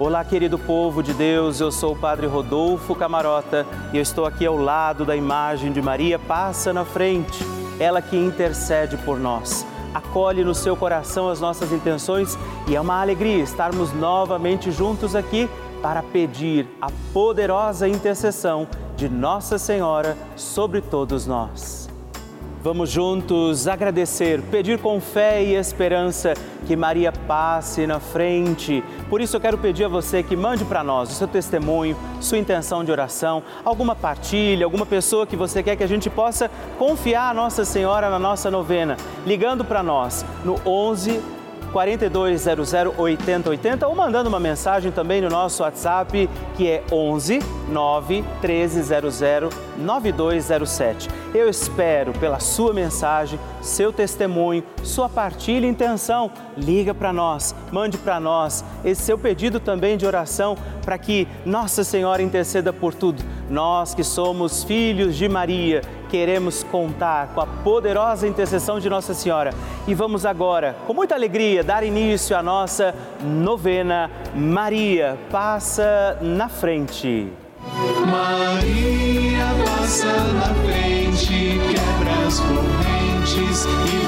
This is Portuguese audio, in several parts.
Olá, querido povo de Deus, eu sou o Padre Rodolfo Camarota e eu estou aqui ao lado da imagem de Maria. Passa na frente, ela que intercede por nós. Acolhe no seu coração as nossas intenções e é uma alegria estarmos novamente juntos aqui para pedir a poderosa intercessão de Nossa Senhora sobre todos nós. Vamos juntos agradecer, pedir com fé e esperança que Maria passe na frente. Por isso eu quero pedir a você que mande para nós o seu testemunho, sua intenção de oração, alguma partilha, alguma pessoa que você quer que a gente possa confiar a Nossa Senhora na nossa novena, ligando para nós no 11 4200 8080 ou mandando uma mensagem também no nosso WhatsApp que é 11 9 1300 9207. Eu espero pela sua mensagem, seu testemunho, sua partilha e intenção. Liga para nós, mande para nós esse seu pedido também de oração para que Nossa Senhora interceda por tudo. Nós que somos filhos de Maria, queremos contar com a poderosa intercessão de Nossa Senhora. E vamos agora, com muita alegria, dar início à nossa novena Maria Passa na Frente. Maria passa na frente, quebra as correntes e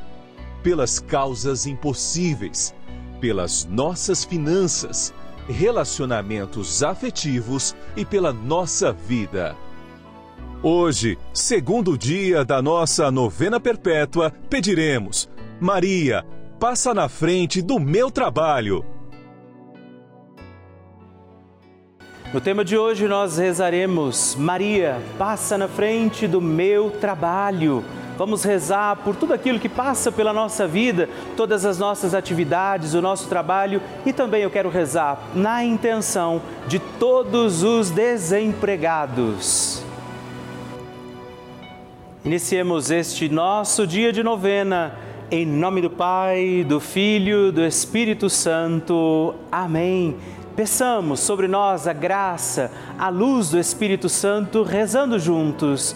pelas causas impossíveis, pelas nossas finanças, relacionamentos afetivos e pela nossa vida. Hoje, segundo dia da nossa novena perpétua, pediremos: Maria, passa na frente do meu trabalho. No tema de hoje nós rezaremos: Maria, passa na frente do meu trabalho. Vamos rezar por tudo aquilo que passa pela nossa vida, todas as nossas atividades, o nosso trabalho e também eu quero rezar na intenção de todos os desempregados. Iniciemos este nosso dia de novena, em nome do Pai, do Filho, do Espírito Santo. Amém. Peçamos sobre nós a graça, a luz do Espírito Santo, rezando juntos.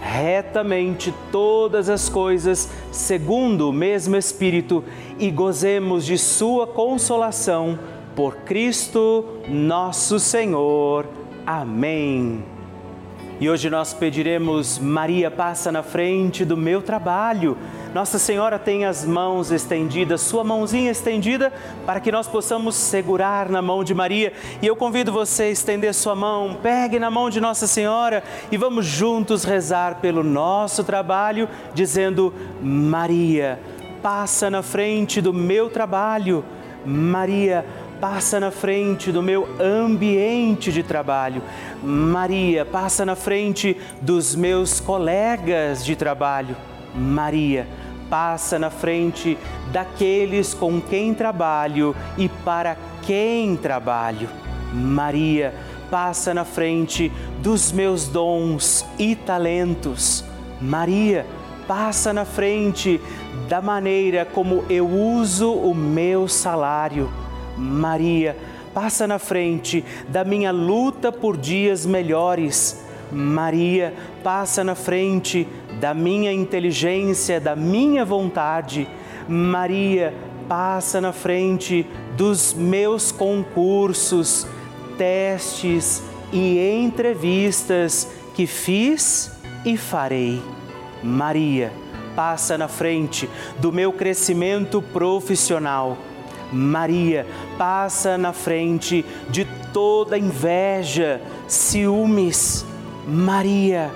retamente todas as coisas segundo o mesmo Espírito e gozemos de Sua consolação por Cristo nosso Senhor. Amém. E hoje nós pediremos, Maria, passa na frente do meu trabalho. Nossa Senhora tem as mãos estendidas, sua mãozinha estendida, para que nós possamos segurar na mão de Maria. E eu convido você a estender sua mão, pegue na mão de Nossa Senhora e vamos juntos rezar pelo nosso trabalho, dizendo: Maria, passa na frente do meu trabalho. Maria, passa na frente do meu ambiente de trabalho. Maria, passa na frente dos meus colegas de trabalho. Maria, passa na frente daqueles com quem trabalho e para quem trabalho. Maria, passa na frente dos meus dons e talentos. Maria, passa na frente da maneira como eu uso o meu salário. Maria, passa na frente da minha luta por dias melhores. Maria, passa na frente da minha inteligência, da minha vontade. Maria, passa na frente dos meus concursos, testes e entrevistas que fiz e farei. Maria, passa na frente do meu crescimento profissional. Maria, passa na frente de toda inveja, ciúmes. Maria,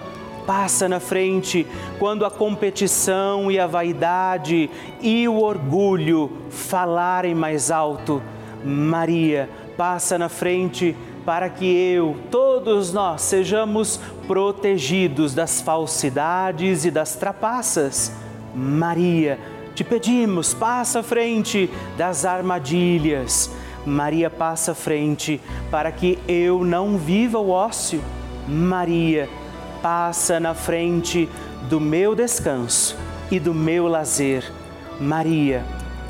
passa na frente quando a competição e a vaidade e o orgulho falarem mais alto. Maria, passa na frente para que eu, todos nós, sejamos protegidos das falsidades e das trapaças. Maria, te pedimos, passa à frente das armadilhas. Maria, passa à frente para que eu não viva o ócio. Maria, passa na frente do meu descanso e do meu lazer. Maria,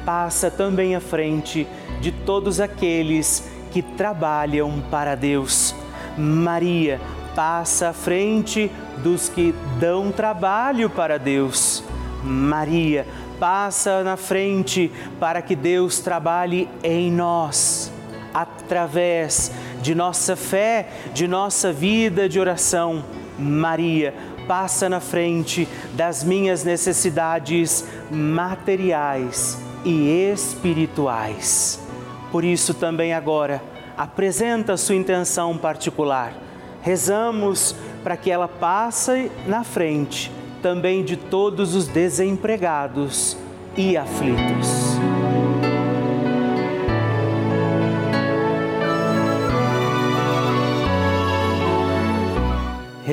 passa também à frente de todos aqueles que trabalham para Deus. Maria passa à frente dos que dão trabalho para Deus. Maria passa na frente para que Deus trabalhe em nós, através de nossa fé, de nossa vida de oração. Maria passa na frente das minhas necessidades materiais e espirituais. Por isso, também agora, apresenta sua intenção particular. Rezamos para que ela passe na frente também de todos os desempregados e aflitos.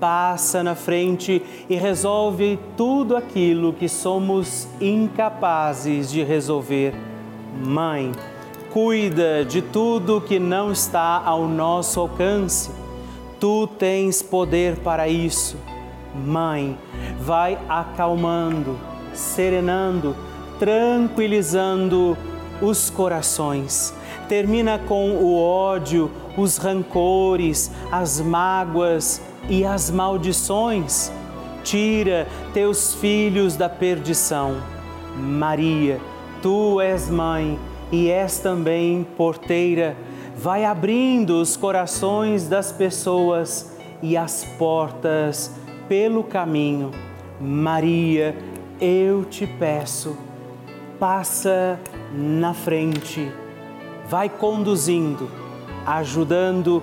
passa na frente e resolve tudo aquilo que somos incapazes de resolver. Mãe, cuida de tudo que não está ao nosso alcance. Tu tens poder para isso. Mãe, vai acalmando, serenando, tranquilizando os corações. Termina com o ódio, os rancores, as mágoas e as maldições. Tira teus filhos da perdição. Maria, tu és mãe e és também porteira, vai abrindo os corações das pessoas e as portas pelo caminho. Maria, eu te peço, passa na frente, vai conduzindo, ajudando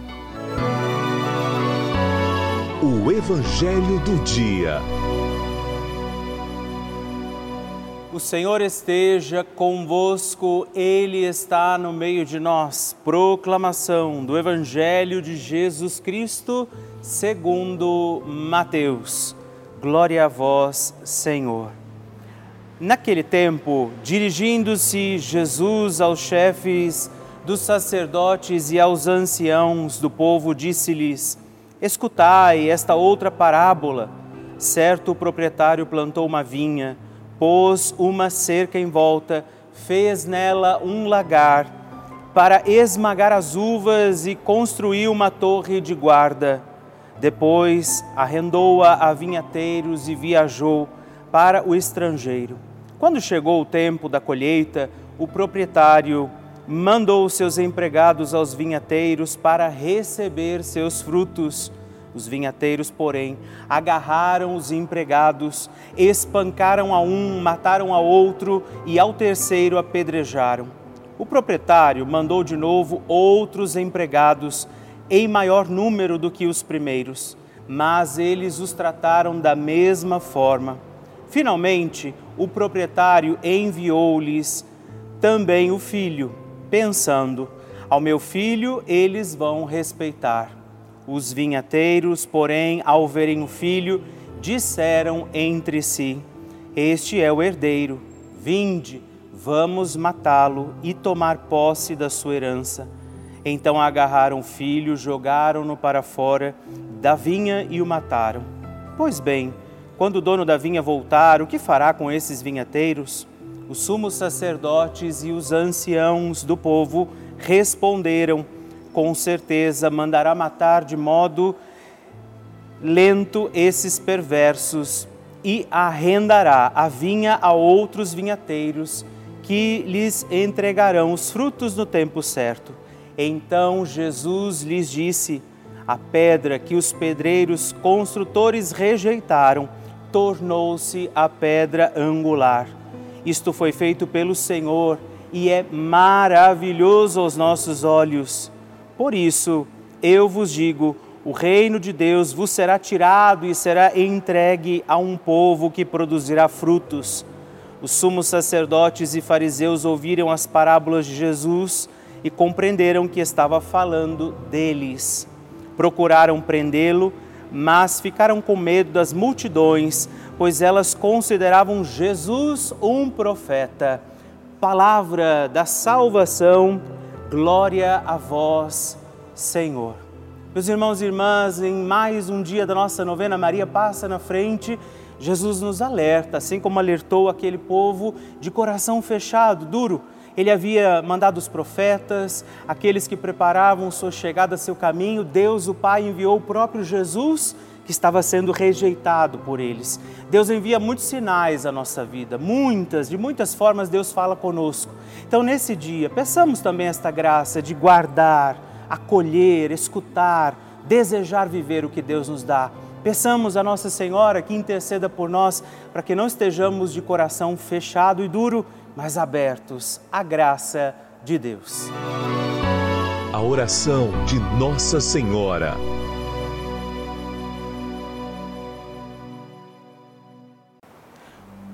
O Evangelho do Dia. O Senhor esteja convosco, Ele está no meio de nós. Proclamação do Evangelho de Jesus Cristo, segundo Mateus. Glória a vós, Senhor. Naquele tempo, dirigindo-se Jesus aos chefes dos sacerdotes e aos anciãos do povo, disse-lhes: Escutai esta outra parábola. Certo proprietário plantou uma vinha pôs uma cerca em volta, fez nela um lagar para esmagar as uvas e construiu uma torre de guarda. Depois arrendou-a a vinhateiros e viajou para o estrangeiro. Quando chegou o tempo da colheita, o proprietário mandou seus empregados aos vinhateiros para receber seus frutos. Os vinhateiros, porém, agarraram os empregados, espancaram a um, mataram a outro e ao terceiro apedrejaram. O proprietário mandou de novo outros empregados, em maior número do que os primeiros, mas eles os trataram da mesma forma. Finalmente, o proprietário enviou-lhes também o filho, pensando: ao meu filho eles vão respeitar. Os vinhateiros, porém, ao verem o filho, disseram entre si: Este é o herdeiro, vinde, vamos matá-lo e tomar posse da sua herança. Então agarraram o filho, jogaram-no para fora da vinha e o mataram. Pois bem, quando o dono da vinha voltar, o que fará com esses vinhateiros? Os sumos sacerdotes e os anciãos do povo responderam: com certeza mandará matar de modo lento esses perversos e arrendará a vinha a outros vinhateiros que lhes entregarão os frutos no tempo certo. Então Jesus lhes disse: A pedra que os pedreiros construtores rejeitaram tornou-se a pedra angular. Isto foi feito pelo Senhor e é maravilhoso aos nossos olhos. Por isso, eu vos digo: o reino de Deus vos será tirado e será entregue a um povo que produzirá frutos. Os sumos sacerdotes e fariseus ouviram as parábolas de Jesus e compreenderam que estava falando deles. Procuraram prendê-lo, mas ficaram com medo das multidões, pois elas consideravam Jesus um profeta. Palavra da salvação Glória a vós, Senhor. Meus irmãos e irmãs, em mais um dia da nossa novena, Maria passa na frente. Jesus nos alerta, assim como alertou aquele povo de coração fechado, duro. Ele havia mandado os profetas, aqueles que preparavam sua chegada, seu caminho. Deus, o Pai, enviou o próprio Jesus que estava sendo rejeitado por eles. Deus envia muitos sinais à nossa vida, muitas, de muitas formas Deus fala conosco. Então, nesse dia, peçamos também esta graça de guardar, acolher, escutar, desejar viver o que Deus nos dá. Peçamos a Nossa Senhora que interceda por nós para que não estejamos de coração fechado e duro, mas abertos à graça de Deus. A oração de Nossa Senhora.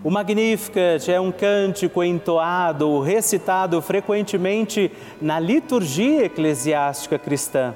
O Magnificat é um cântico entoado, recitado frequentemente na liturgia eclesiástica cristã.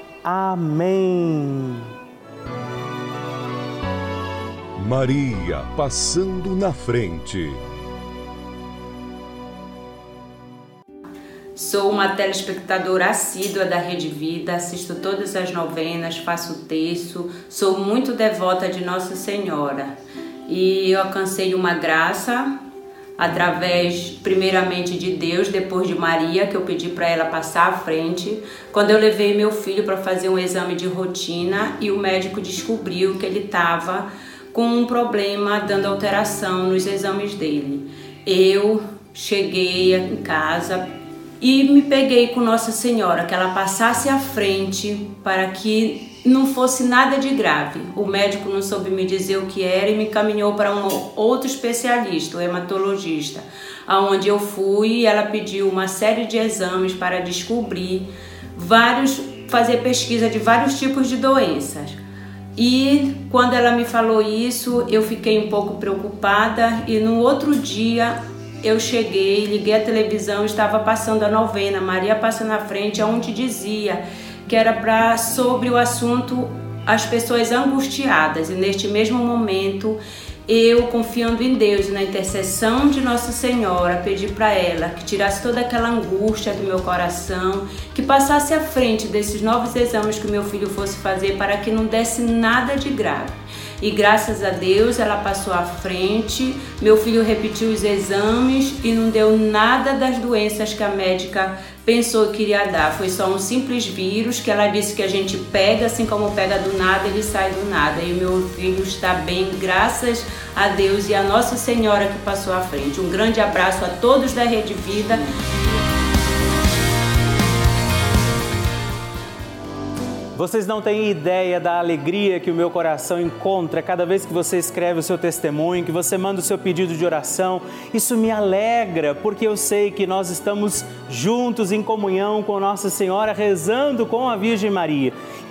Amém. Maria passando na frente. Sou uma telespectadora assídua da Rede Vida, assisto todas as novenas, faço texto, sou muito devota de Nossa Senhora. E eu alcancei uma graça através primeiramente de Deus, depois de Maria, que eu pedi para ela passar à frente, quando eu levei meu filho para fazer um exame de rotina e o médico descobriu que ele estava com um problema dando alteração nos exames dele. Eu cheguei em casa e me peguei com Nossa Senhora, que ela passasse à frente para que não fosse nada de grave. O médico não soube me dizer o que era e me encaminhou para um outro especialista, o hematologista, aonde eu fui e ela pediu uma série de exames para descobrir vários, fazer pesquisa de vários tipos de doenças. E quando ela me falou isso, eu fiquei um pouco preocupada e no outro dia eu cheguei, liguei a televisão, estava passando a novena, Maria passa na frente, aonde dizia que era para sobre o assunto as pessoas angustiadas. E neste mesmo momento, eu confiando em Deus, na intercessão de Nossa Senhora, pedi para ela que tirasse toda aquela angústia do meu coração, que passasse à frente desses novos exames que meu filho fosse fazer para que não desse nada de grave e graças a Deus ela passou à frente. Meu filho repetiu os exames e não deu nada das doenças que a médica pensou que iria dar. Foi só um simples vírus que ela disse que a gente pega, assim como pega do nada, ele sai do nada. E meu filho está bem, graças a Deus e a Nossa Senhora que passou à frente. Um grande abraço a todos da Rede Vida. Vocês não têm ideia da alegria que o meu coração encontra cada vez que você escreve o seu testemunho, que você manda o seu pedido de oração. Isso me alegra, porque eu sei que nós estamos juntos em comunhão com Nossa Senhora, rezando com a Virgem Maria.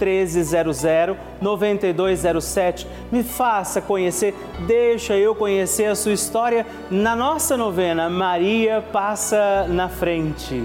1300 9207. Me faça conhecer, deixa eu conhecer a sua história na nossa novena Maria Passa na Frente.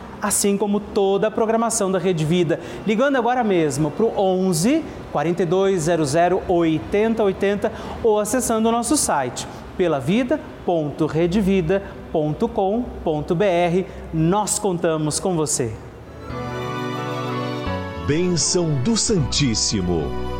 assim como toda a programação da Rede Vida. Ligando agora mesmo para o 11 4200 8080 ou acessando o nosso site pelavida.redevida.com Nós contamos com você. Bênção do Santíssimo.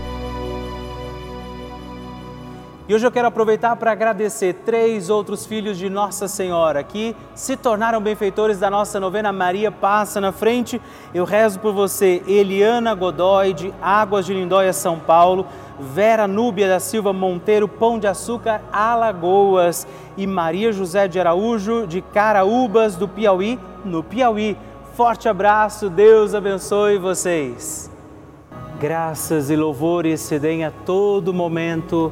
E hoje eu quero aproveitar para agradecer três outros filhos de Nossa Senhora que se tornaram benfeitores da nossa novena Maria Passa na Frente. Eu rezo por você, Eliana Godoy, de Águas de Lindóia, São Paulo, Vera Núbia da Silva Monteiro, Pão de Açúcar, Alagoas e Maria José de Araújo, de Caraúbas, do Piauí, no Piauí. Forte abraço, Deus abençoe vocês. Graças e louvores se deem a todo momento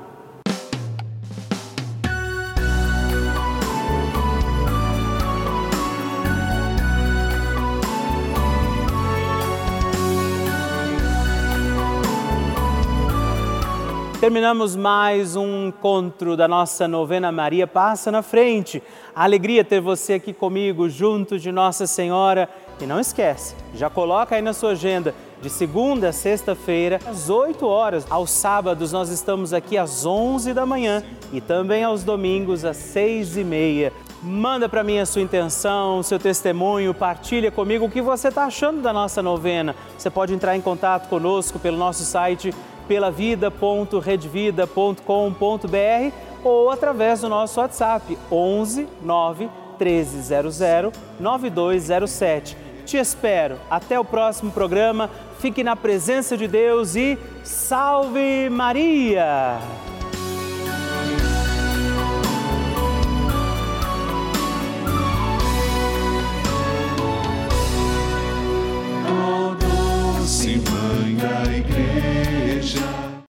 Terminamos mais um encontro da nossa novena Maria Passa na Frente. A alegria ter você aqui comigo, junto de Nossa Senhora e não esquece, já coloca aí na sua agenda, de segunda a sexta-feira, às 8 horas. Aos sábados nós estamos aqui às 11 da manhã e também aos domingos às 6 e meia. Manda para mim a sua intenção, seu testemunho, partilha comigo o que você está achando da nossa novena. Você pode entrar em contato conosco pelo nosso site pelavida.redvida.com.br ou através do nosso WhatsApp 11 9 1300 9207. Te espero. Até o próximo programa. Fique na presença de Deus e salve Maria! Doce mãe da igreja vision.